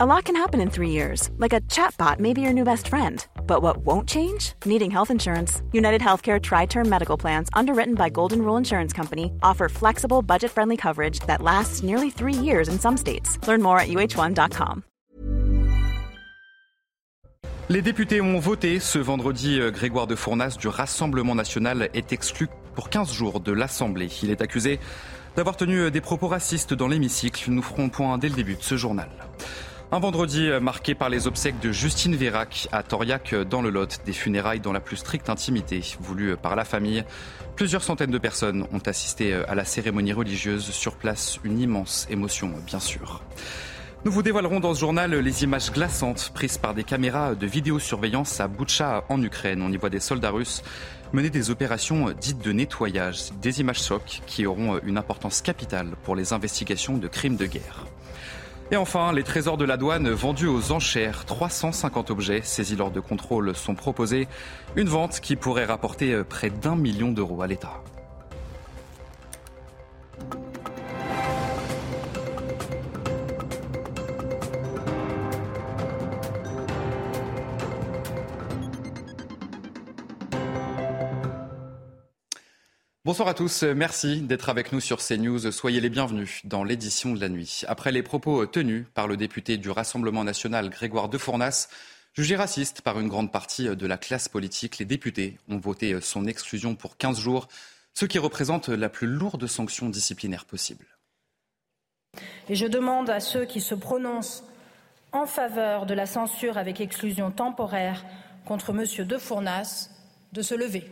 A lot can happen in three years, like a chatbot may be your new best friend. But what won't change? Needing health insurance. United Healthcare Tri Term Medical Plans, underwritten by Golden Rule Insurance Company, offer flexible, budget friendly coverage that lasts nearly three years in some states. Learn more at uh1.com. Les députés ont voté. Ce vendredi, euh, Grégoire de Fournas du Rassemblement national est exclu pour 15 jours de l'Assemblée. Il est accusé d'avoir tenu euh, des propos racistes dans l'hémicycle. Nous ferons point dès le début de ce journal. Un vendredi marqué par les obsèques de Justine Vérac à Toriac dans le Lot, des funérailles dans la plus stricte intimité voulues par la famille. Plusieurs centaines de personnes ont assisté à la cérémonie religieuse. Sur place, une immense émotion, bien sûr. Nous vous dévoilerons dans ce journal les images glaçantes prises par des caméras de vidéosurveillance à Boutcha en Ukraine. On y voit des soldats russes mener des opérations dites de nettoyage, des images chocs qui auront une importance capitale pour les investigations de crimes de guerre. Et enfin, les trésors de la douane vendus aux enchères. 350 objets saisis lors de contrôles sont proposés. Une vente qui pourrait rapporter près d'un million d'euros à l'État. Bonsoir à tous, merci d'être avec nous sur CNews. Soyez les bienvenus dans l'édition de la nuit. Après les propos tenus par le député du Rassemblement national Grégoire Defournas, jugé raciste par une grande partie de la classe politique, les députés ont voté son exclusion pour 15 jours, ce qui représente la plus lourde sanction disciplinaire possible. Et je demande à ceux qui se prononcent en faveur de la censure avec exclusion temporaire contre M. Defournas de se lever.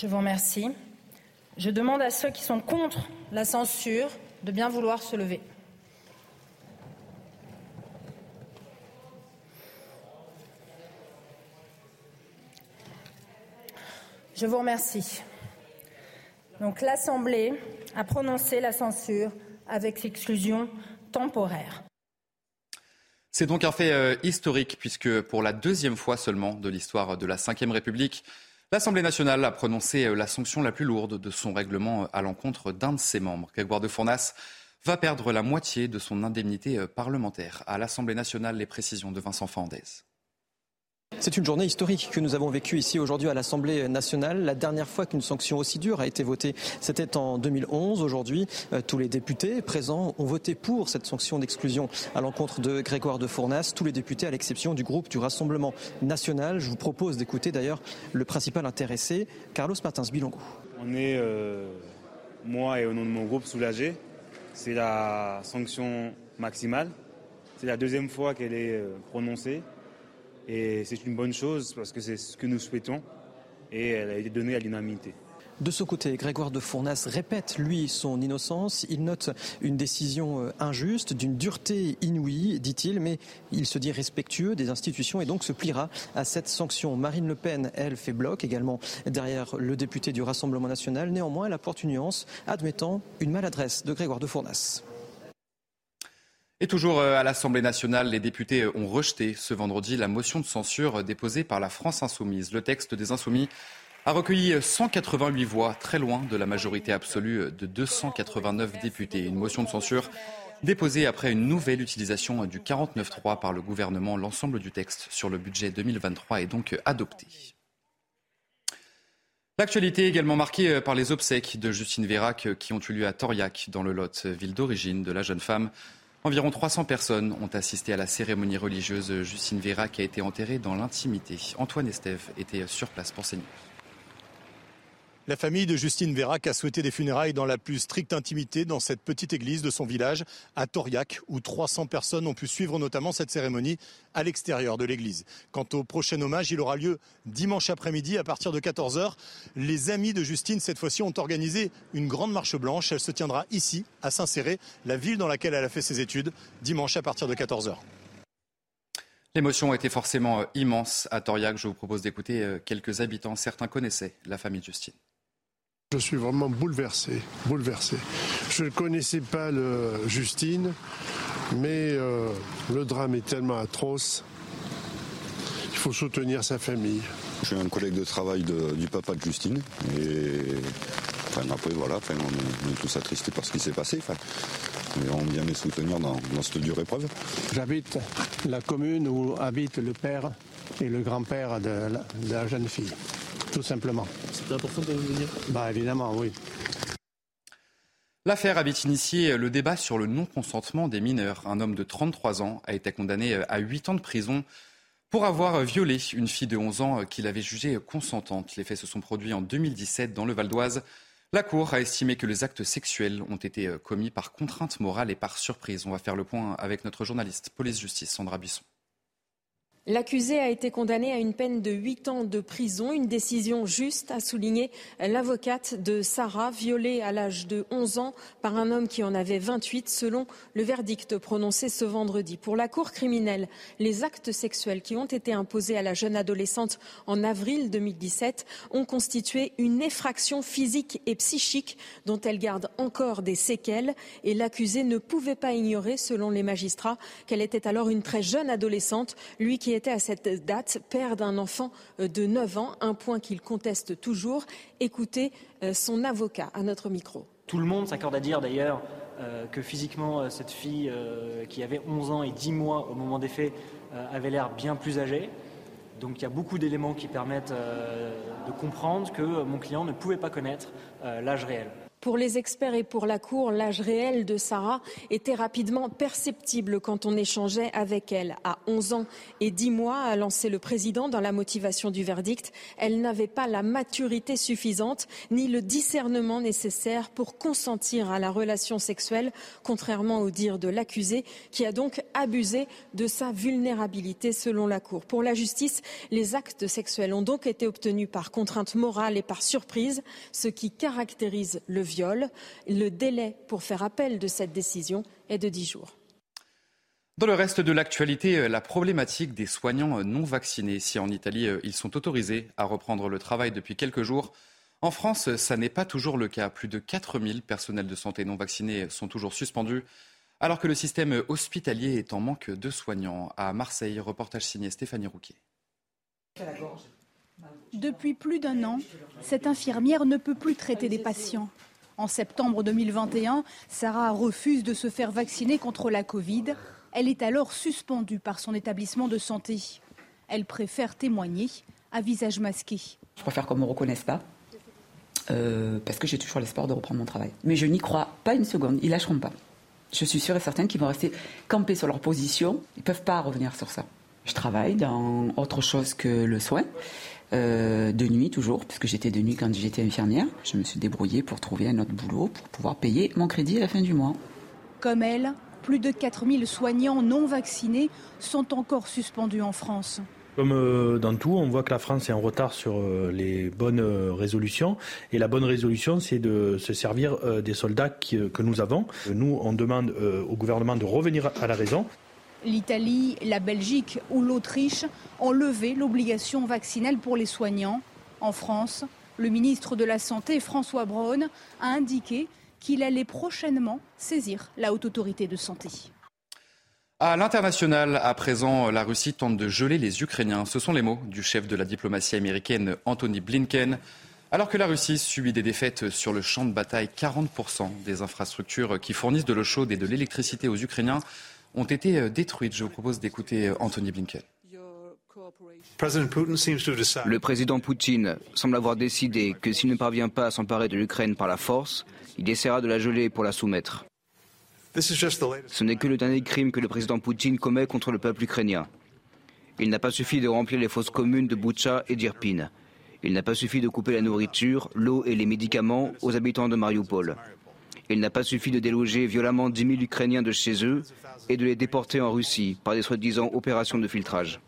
Je vous remercie. Je demande à ceux qui sont contre la censure de bien vouloir se lever. Je vous remercie. Donc l'Assemblée a prononcé la censure avec l'exclusion temporaire. C'est donc un fait euh, historique puisque pour la deuxième fois seulement de l'histoire de la Ve République, L'Assemblée nationale a prononcé euh, la sanction la plus lourde de son règlement euh, à l'encontre d'un de ses membres. Grégoire de Fournas va perdre la moitié de son indemnité euh, parlementaire. À l'Assemblée nationale, les précisions de Vincent Fandez. C'est une journée historique que nous avons vécue ici aujourd'hui à l'Assemblée nationale. La dernière fois qu'une sanction aussi dure a été votée, c'était en 2011. Aujourd'hui, euh, tous les députés présents ont voté pour cette sanction d'exclusion à l'encontre de Grégoire de Fournas. Tous les députés, à l'exception du groupe du Rassemblement national. Je vous propose d'écouter d'ailleurs le principal intéressé, Carlos Martins Bilongo. On est, euh, moi et au nom de mon groupe, soulagés. C'est la sanction maximale. C'est la deuxième fois qu'elle est euh, prononcée. Et c'est une bonne chose parce que c'est ce que nous souhaitons et elle a été donnée à l'unanimité. De ce côté, Grégoire de Fournas répète, lui, son innocence. Il note une décision euh, injuste, d'une dureté inouïe, dit-il, mais il se dit respectueux des institutions et donc se pliera à cette sanction. Marine Le Pen, elle, fait bloc également derrière le député du Rassemblement national. Néanmoins, elle apporte une nuance, admettant une maladresse de Grégoire de Fournas. Et toujours euh, à l'Assemblée nationale, les députés ont rejeté ce vendredi la motion de censure déposée par la France insoumise. Le texte des insoumis a recueilli 188 voix, très loin de la majorité absolue de 289 députés. Une motion de censure déposée après une nouvelle utilisation du 49.3 par le gouvernement. L'ensemble du texte sur le budget 2023 est donc adopté. L'actualité également marquée par les obsèques de Justine Vérac qui ont eu lieu à Toriac, dans le Lot, ville d'origine de la jeune femme. Environ 300 personnes ont assisté à la cérémonie religieuse. Justine Vera qui a été enterrée dans l'intimité. Antoine Estève était sur place pour CNews. La famille de Justine Vérac a souhaité des funérailles dans la plus stricte intimité dans cette petite église de son village à Toriac où 300 personnes ont pu suivre notamment cette cérémonie à l'extérieur de l'église. Quant au prochain hommage, il aura lieu dimanche après-midi à partir de 14h. Les amis de Justine cette fois-ci ont organisé une grande marche blanche. Elle se tiendra ici à Saint-Céré, la ville dans laquelle elle a fait ses études, dimanche à partir de 14h. L'émotion était forcément euh, immense à Toriac. Je vous propose d'écouter euh, quelques habitants. Certains connaissaient la famille de Justine. Je suis vraiment bouleversé, bouleversé. Je ne connaissais pas le Justine, mais euh, le drame est tellement atroce. Il faut soutenir sa famille. Je suis un collègue de travail du papa de Justine et après, voilà, enfin, on, est, tous attristés par ce qui s'est passé. Enfin, mais on vient les soutenir dans, cette dure épreuve. J'habite la commune où habite le père et le grand-père de, la jeune fille, tout simplement. C'est important de venir Bah évidemment, oui. L'affaire avait initié le débat sur le non-consentement des mineurs. Un homme de 33 ans a été condamné à 8 ans de prison pour avoir violé une fille de 11 ans qu'il avait jugée consentante. Les faits se sont produits en 2017 dans le Val d'Oise. La Cour a estimé que les actes sexuels ont été commis par contrainte morale et par surprise. On va faire le point avec notre journaliste police-justice, Sandra Buisson. L'accusé a été condamné à une peine de 8 ans de prison, une décision juste, a souligné l'avocate de Sarah, violée à l'âge de 11 ans par un homme qui en avait 28, selon le verdict prononcé ce vendredi. Pour la Cour criminelle, les actes sexuels qui ont été imposés à la jeune adolescente en avril 2017 ont constitué une effraction physique et psychique dont elle garde encore des séquelles et l'accusé ne pouvait pas ignorer, selon les magistrats, qu'elle était alors une très jeune adolescente, lui qui était à cette date père d'un enfant euh, de 9 ans, un point qu'il conteste toujours. Écoutez euh, son avocat à notre micro. Tout le monde s'accorde à dire d'ailleurs euh, que physiquement, cette fille qui avait 11 ans et 10 mois au moment des faits avait l'air bien plus âgée. Donc il y a beaucoup d'éléments qui permettent de comprendre que mon client ne pouvait pas connaître l'âge réel. Pour les experts et pour la Cour, l'âge réel de Sarah était rapidement perceptible quand on échangeait avec elle. À 11 ans et 10 mois, a lancé le président dans la motivation du verdict, elle n'avait pas la maturité suffisante ni le discernement nécessaire pour consentir à la relation sexuelle, contrairement au dire de l'accusé, qui a donc abusé de sa vulnérabilité selon la Cour. Pour la justice, les actes sexuels ont donc été obtenus par contrainte morale et par surprise, ce qui caractérise le viol. Le délai pour faire appel de cette décision est de 10 jours. Dans le reste de l'actualité, la problématique des soignants non vaccinés. Si en Italie, ils sont autorisés à reprendre le travail depuis quelques jours, en France, ça n'est pas toujours le cas. Plus de 4000 personnels de santé non vaccinés sont toujours suspendus, alors que le système hospitalier est en manque de soignants. À Marseille, reportage signé Stéphanie Rouquet. Depuis plus d'un an, cette infirmière ne peut plus traiter des patients. En septembre 2021, Sarah refuse de se faire vacciner contre la Covid. Elle est alors suspendue par son établissement de santé. Elle préfère témoigner à visage masqué. Je préfère qu'on ne me reconnaisse pas. Euh, parce que j'ai toujours l'espoir de reprendre mon travail. Mais je n'y crois pas une seconde, ils lâcheront pas. Je suis sûre et certaine qu'ils vont rester campés sur leur position, ils ne peuvent pas revenir sur ça. Je travaille dans autre chose que le soin. Euh, de nuit toujours, puisque j'étais de nuit quand j'étais infirmière. Je me suis débrouillée pour trouver un autre boulot pour pouvoir payer mon crédit à la fin du mois. Comme elle, plus de 4000 soignants non vaccinés sont encore suspendus en France. Comme euh, dans tout, on voit que la France est en retard sur euh, les bonnes résolutions. Et la bonne résolution, c'est de se servir des soldats que nous avons. Nous, on demande au gouvernement de revenir à la raison. L'Italie, la Belgique ou l'Autriche ont levé l'obligation vaccinale pour les soignants. En France, le ministre de la Santé, François Braun, a indiqué qu'il allait prochainement saisir la haute autorité de santé. À l'international, à présent, la Russie tente de geler les Ukrainiens. Ce sont les mots du chef de la diplomatie américaine, Anthony Blinken. Alors que la Russie subit des défaites sur le champ de bataille, 40% des infrastructures qui fournissent de l'eau chaude et de l'électricité aux Ukrainiens ont été euh, détruites. Je vous propose d'écouter euh, Anthony Blinken. Le président Poutine semble avoir décidé que s'il ne parvient pas à s'emparer de l'Ukraine par la force, il essaiera de la geler pour la soumettre. Ce n'est que le dernier crime que le président Poutine commet contre le peuple ukrainien. Il n'a pas suffi de remplir les fosses communes de Boucha et d'Irpin. Il n'a pas suffi de couper la nourriture, l'eau et les médicaments aux habitants de Mariupol. Il n'a pas suffi de déloger violemment 10 000 Ukrainiens de chez eux et de les déporter en Russie par des soi-disant opérations de filtrage.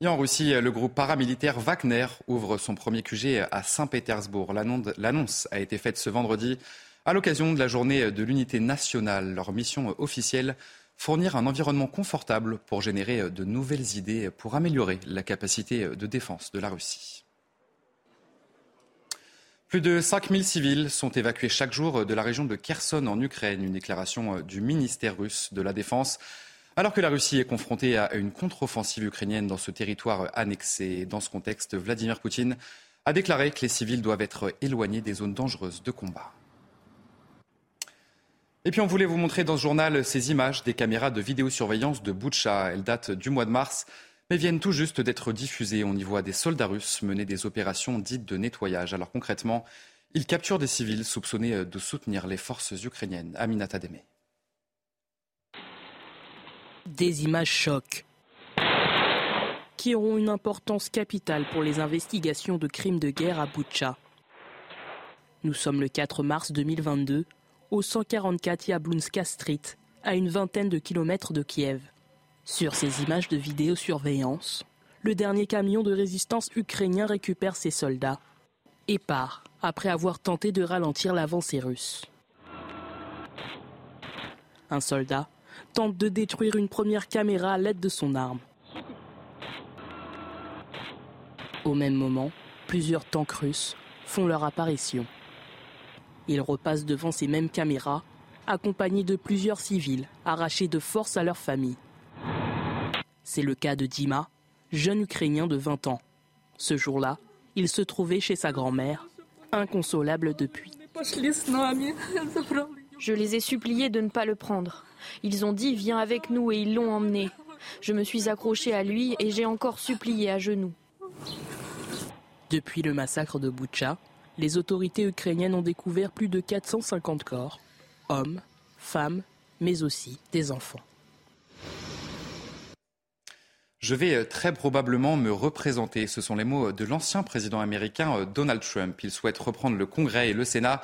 Et en Russie, le groupe paramilitaire Wagner ouvre son premier QG à Saint-Pétersbourg. L'annonce a été faite ce vendredi à l'occasion de la journée de l'unité nationale. Leur mission officielle, fournir un environnement confortable pour générer de nouvelles idées pour améliorer la capacité de défense de la Russie. Plus de 5000 civils sont évacués chaque jour de la région de Kherson en Ukraine, une déclaration euh, du ministère russe de la Défense. Alors que la Russie est confrontée à une contre-offensive ukrainienne dans ce territoire annexé, dans ce contexte, Vladimir Poutine a déclaré que les civils doivent être éloignés des zones dangereuses de combat. Et puis on voulait vous montrer dans ce journal ces images des caméras de vidéosurveillance de Boutcha. Elles datent du mois de mars, mais viennent tout juste d'être diffusées. On y voit des soldats russes mener des opérations dites de nettoyage. Alors concrètement, ils capturent des civils soupçonnés de soutenir les forces ukrainiennes. Aminata Deme. Des images chocs qui auront une importance capitale pour les investigations de crimes de guerre à Boutcha. Nous sommes le 4 mars 2022 au 144 Yablunska Street, à une vingtaine de kilomètres de Kiev. Sur ces images de vidéosurveillance, le dernier camion de résistance ukrainien récupère ses soldats et part après avoir tenté de ralentir l'avancée russe. Un soldat tente de détruire une première caméra à l'aide de son arme. Au même moment, plusieurs tanks russes font leur apparition. Ils repassent devant ces mêmes caméras, accompagnés de plusieurs civils arrachés de force à leur famille. C'est le cas de Dima, jeune Ukrainien de 20 ans. Ce jour-là, il se trouvait chez sa grand-mère, inconsolable depuis. Je les ai suppliés de ne pas le prendre. Ils ont dit viens avec nous et ils l'ont emmené. Je me suis accrochée à lui et j'ai encore supplié à genoux. Depuis le massacre de Boutcha, les autorités ukrainiennes ont découvert plus de 450 corps, hommes, femmes, mais aussi des enfants. Je vais euh, très probablement me représenter. Ce sont les mots de l'ancien président américain euh, Donald Trump. Il souhaite reprendre le Congrès et le Sénat.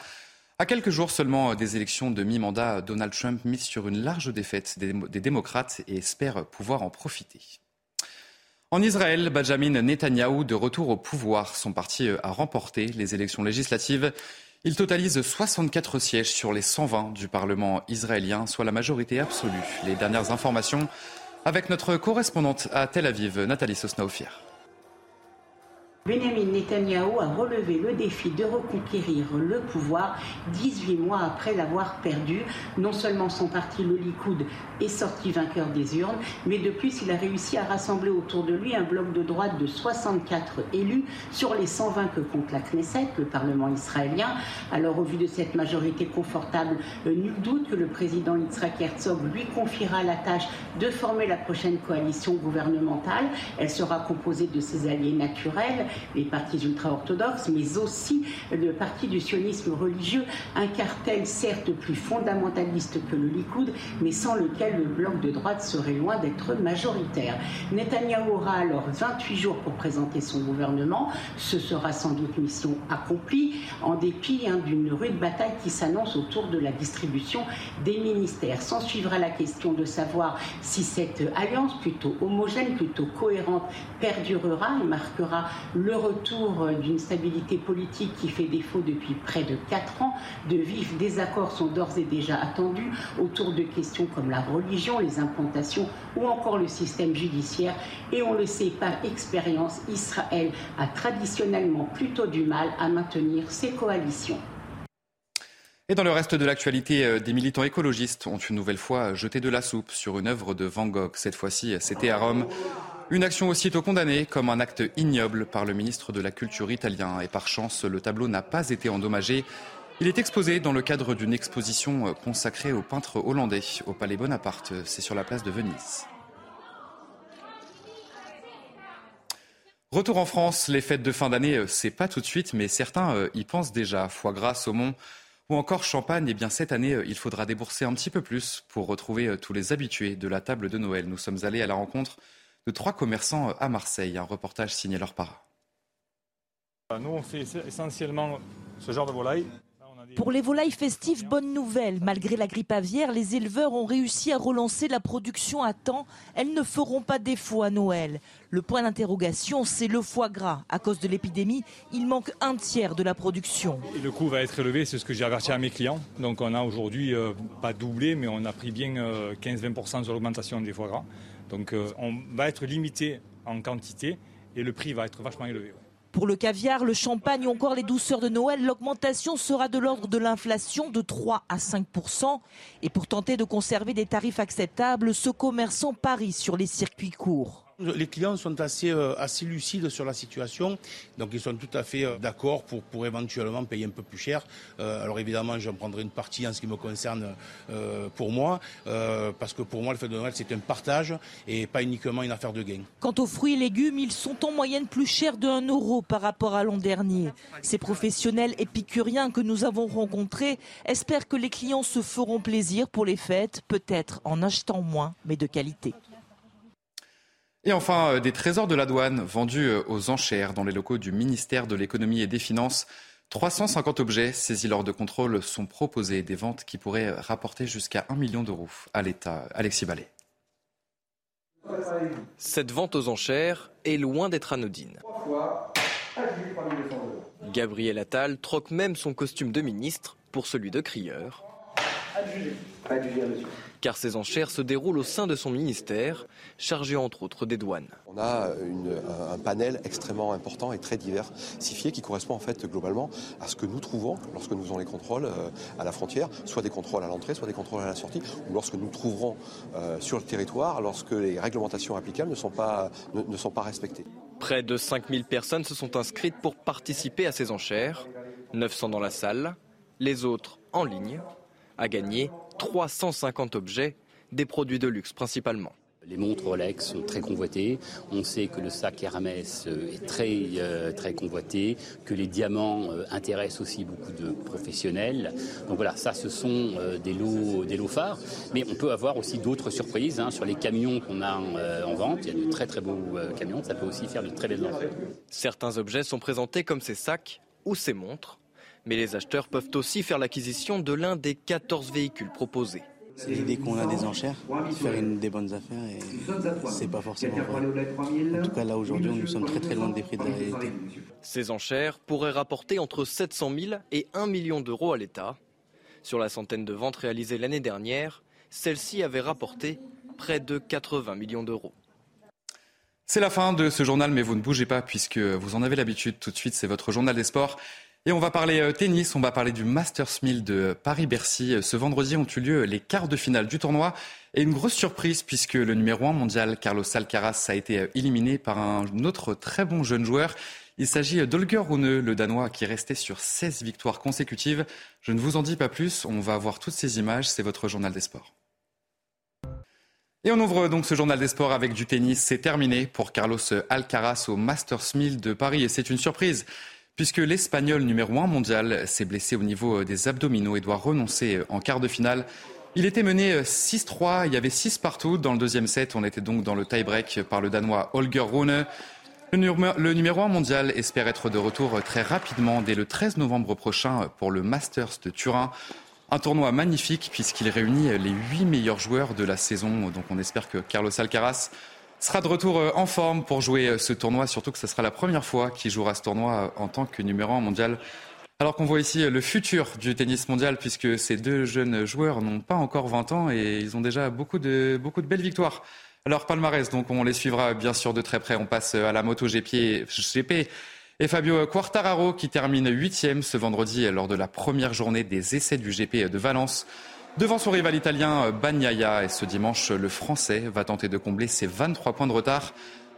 À quelques jours seulement euh, des élections de mi-mandat, Donald Trump mise sur une large défaite des démocrates et espère pouvoir en profiter. En Israël, Benjamin Netanyahou, de retour au pouvoir, son parti a remporté les élections législatives. Il totalise 64 sièges sur les 120 du Parlement israélien, soit la majorité absolue. Les dernières informations avec notre correspondante à Tel Aviv, Nathalie Sosnaofier. Benjamin Netanyahou a relevé le défi de reconquérir le pouvoir 18 mois après l'avoir perdu. Non seulement son parti, le Likoud, est sorti vainqueur des urnes, mais de plus, il a réussi à rassembler autour de lui un bloc de droite de 64 élus sur les 120 que compte la Knesset, le Parlement israélien. Alors, au vu de cette majorité confortable, euh, nul doute que le président Yitzhak Herzog lui confiera la tâche de former la prochaine coalition gouvernementale. Elle sera composée de ses alliés naturels les partis ultra-orthodoxes, mais aussi le parti du sionisme religieux, un cartel certes plus fondamentaliste que le Likoud, mais sans lequel le bloc de droite serait loin d'être majoritaire. Netanyahou aura alors 28 jours pour présenter son gouvernement. Ce sera sans doute mission accomplie, en dépit hein, d'une rude bataille qui s'annonce autour de la distribution des ministères. S'en suivra la question de savoir si cette alliance plutôt homogène, plutôt cohérente, perdurera et marquera le retour d'une stabilité politique qui fait défaut depuis près de quatre ans. De vifs désaccords sont d'ores et déjà attendus autour de questions comme la religion, les implantations ou encore le système judiciaire. Et on le sait par expérience, Israël a traditionnellement plutôt du mal à maintenir ses coalitions. Et dans le reste de l'actualité, euh, des militants écologistes ont une nouvelle fois jeté de la soupe sur une œuvre de Van Gogh. Cette fois-ci, c'était à Rome. Une action aussitôt condamnée comme un acte ignoble par le ministre de la Culture italien. Et par chance, le tableau n'a pas été endommagé. Il est exposé dans le cadre d'une exposition consacrée au peintre hollandais au Palais Bonaparte. C'est sur la place de Venise. Retour en France, les fêtes de fin d'année, c'est pas tout de suite, mais certains euh, y pensent déjà. Foie gras, saumon ou encore champagne. Eh bien, cette année, il faudra débourser un petit peu plus pour retrouver euh, tous les habitués de la table de Noël. Nous sommes allés à la rencontre de trois commerçants à Marseille. Un reportage signé leur para. Nous, on fait essentiellement ce genre de volaille. Pour les volailles festives, bonne nouvelle. Malgré la grippe aviaire, les éleveurs ont réussi à relancer la production à temps. Elles ne feront pas défaut à Noël. Le point d'interrogation, c'est le foie gras. À cause de l'épidémie, il manque un tiers de la production. le coût va être élevé, c'est ce que j'ai averti à mes clients. Donc on a aujourd'hui, euh, pas doublé, mais on a pris bien 15-20% euh, sur l'augmentation des foie gras. Donc euh, on va être limité en quantité et le prix va être vachement élevé. Pour le caviar, le champagne ou encore les douceurs de Noël, l'augmentation sera de l'ordre de l'inflation de 3 à 5 Et pour tenter de conserver des tarifs acceptables, ce commerçant parie sur les circuits courts. Les clients sont assez, euh, assez lucides sur la situation, donc ils sont tout à fait euh, d'accord pour, pour éventuellement payer un peu plus cher. Euh, alors évidemment, j'en prendrai une partie en ce qui me concerne pour moi, parce que pour moi, le fait de Noël, c'est un partage et pas uniquement une affaire de gain. Quant aux fruits et légumes, ils sont en moyenne plus chers de 1 euro par rapport à l'an dernier. Ces professionnels épicuriens que nous avons rencontrés espèrent que les clients se feront plaisir pour les fêtes, peut-être en achetant moins, mais de qualité. Et enfin, euh, des trésors de la douane vendus euh, aux enchères dans les locaux du ministère de l'économie et des finances. 350 objets saisis lors de contrôles sont proposés, des ventes qui pourraient rapporter jusqu'à 1 million d'euros à l'État. Alexis Ballet. Cette vente aux enchères est loin d'être anodine. Gabriel Attal troque même son costume de ministre pour celui de crieur car ces enchères se déroulent au sein de son ministère, chargé entre autres des douanes. On a un panel extrêmement important et très diversifié qui correspond en fait globalement à ce que nous trouvons lorsque nous faisons les contrôles euh, à la frontière, soit des contrôles à l'entrée, soit des contrôles à la sortie, ou lorsque nous trouverons euh, sur le territoire lorsque les réglementations applicables ne sont pas, ne sont pas respectées. Près de 5000 personnes se sont inscrites pour participer à ces enchères, 900 dans la salle, les autres en ligne, à gagner 350 objets, des produits de luxe principalement. Les montres Rolex sont très convoitées. On sait que le sac Hermès euh, est très, euh, très convoité, que les diamants euh, intéressent aussi beaucoup de professionnels. Donc voilà, ça, ce sont des lots, des lots phares. Mais on peut avoir aussi d'autres surprises hein, sur les camions qu'on a en vente. Il y a de très très beaux camions. Ça peut aussi faire de très belles entrées. Certains objets sont présentés comme ces sacs ou ces montres. Mais les acheteurs peuvent aussi faire l'acquisition de l'un des 14 véhicules proposés. C'est l'idée qu'on a des enchères, faire une, des bonnes affaires et c'est pas forcément vrai. En tout cas, là aujourd'hui, nous sommes très très loin des prix de la réalité. Ces enchères pourraient rapporter entre 700 000 et 1 million d'euros à l'État. Sur la centaine de ventes réalisées l'année dernière, celle-ci avait rapporté près de 80 millions d'euros. C'est la fin de ce journal, mais vous ne bougez pas puisque vous en avez l'habitude. Tout de suite, c'est votre journal des sports. Et on va parler euh, tennis, on va parler du Masters 1000 de Paris-Bercy. Ce vendredi ont eu lieu les quarts de finale du tournoi. Et une grosse surprise puisque le numéro 1 mondial, Carlos Alcaraz, a été euh, éliminé par un autre très bon jeune joueur. Il s'agit d'Olger Rune, le Danois, qui restait sur 16 victoires consécutives. Je ne vous en dis pas plus, on va voir toutes ces images, c'est votre journal des sports. Et on ouvre donc ce journal des sports avec du tennis. C'est terminé pour Carlos Alcaraz au Masters 1000 de Paris et c'est une surprise puisque l'Espagnol numéro 1 mondial s'est blessé au niveau euh, des abdominaux et doit renoncer euh, en quart de finale. Il était mené 6-3, euh, il y avait 6 partout dans le deuxième set. On était donc dans le tie-break par le Danois Holger Rune. Le numéro 1 mondial espère être de retour très rapidement dès le 13 novembre prochain pour le Masters de Turin. Un tournoi magnifique puisqu'il réunit les 8 meilleurs joueurs de la saison. Donc on espère que Carlos Alcaraz sera de retour euh, en forme pour jouer euh, ce tournoi, surtout que ce sera la première fois qu'il jouera ce tournoi euh, en tant que numéro 1 mondial. Alors qu'on voit ici le futur du tennis mondial, puisque ces deux jeunes joueurs n'ont pas encore 20 ans et ils ont déjà beaucoup de, beaucoup de belles victoires. Alors palmarès, donc on les suivra bien sûr de très près. On passe à la moto GP et Fabio Quartararo qui termine huitième ce vendredi lors de la première journée des essais du GP de Valence. Devant son rival italien Bagnaia, et ce dimanche, le Français va tenter de combler ses 23 points de retard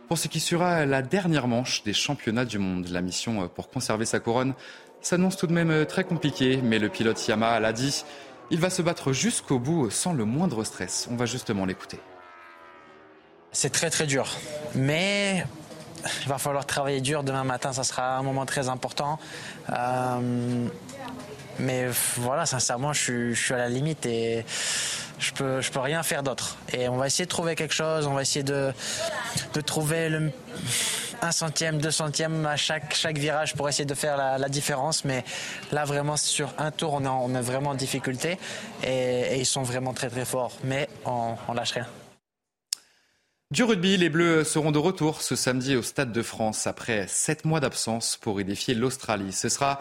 pour ce qui sera la dernière manche des championnats du monde. La mission pour conserver sa couronne s'annonce tout de même très compliquée, mais le pilote Yamaha l'a dit, il va se battre jusqu'au bout sans le moindre stress. On va justement l'écouter. C'est très très dur, mais il va falloir travailler dur demain matin, ça sera un moment très important. Euh, mais voilà, sincèrement, je suis, à la limite et je peux, je peux rien faire d'autre. Et on va essayer de trouver quelque chose, on va essayer de, de trouver le, un centième, deux centièmes à chaque, chaque virage pour essayer de faire la, différence. Mais là, vraiment, sur un tour, on est, on est vraiment en difficulté et, ils sont vraiment très très forts. Mais on, on lâche rien. Du rugby, les Bleus seront de retour ce samedi au Stade de France après sept mois d'absence pour y défier l'Australie. Ce sera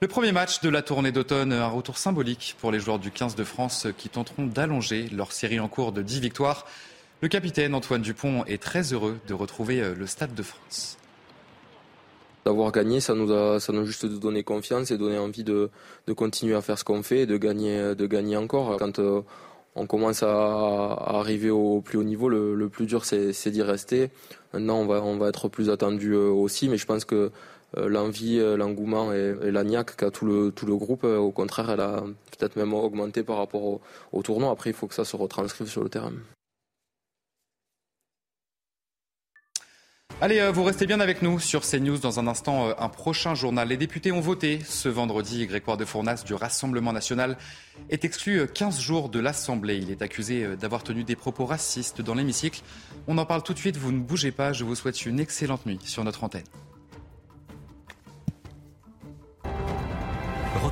le premier match de la tournée d'automne, un retour symbolique pour les joueurs du 15 de France qui tenteront d'allonger leur série en cours de 10 victoires. Le capitaine Antoine Dupont est très heureux de retrouver euh, le Stade de France. D'avoir gagné, ça nous a, ça nous juste donné confiance et donné envie de, continuer à faire ce qu'on fait et de gagner, de gagner encore. Quand euh, on commence à, arriver au plus haut niveau. Le, plus dur, c'est d'y rester. Maintenant, on va, on va être plus attendu aussi, mais je pense que l'envie, l'engouement et, la niaque qu'a tout le, tout le groupe, au contraire, elle a peut-être même augmenté par rapport au, au tournoi. Après, il faut que ça se retranscrive sur le terrain. Allez, euh, vous restez bien avec nous sur CNews. Dans un instant, euh, un prochain journal. Les députés ont voté ce vendredi. Grégoire de Fournas du Rassemblement national est exclu 15 euh, jours de l'Assemblée. Il est accusé d'avoir tenu des propos racistes dans l'hémicycle. On en parle tout de suite. Vous ne bougez pas. Je vous souhaite une excellente nuit sur notre antenne.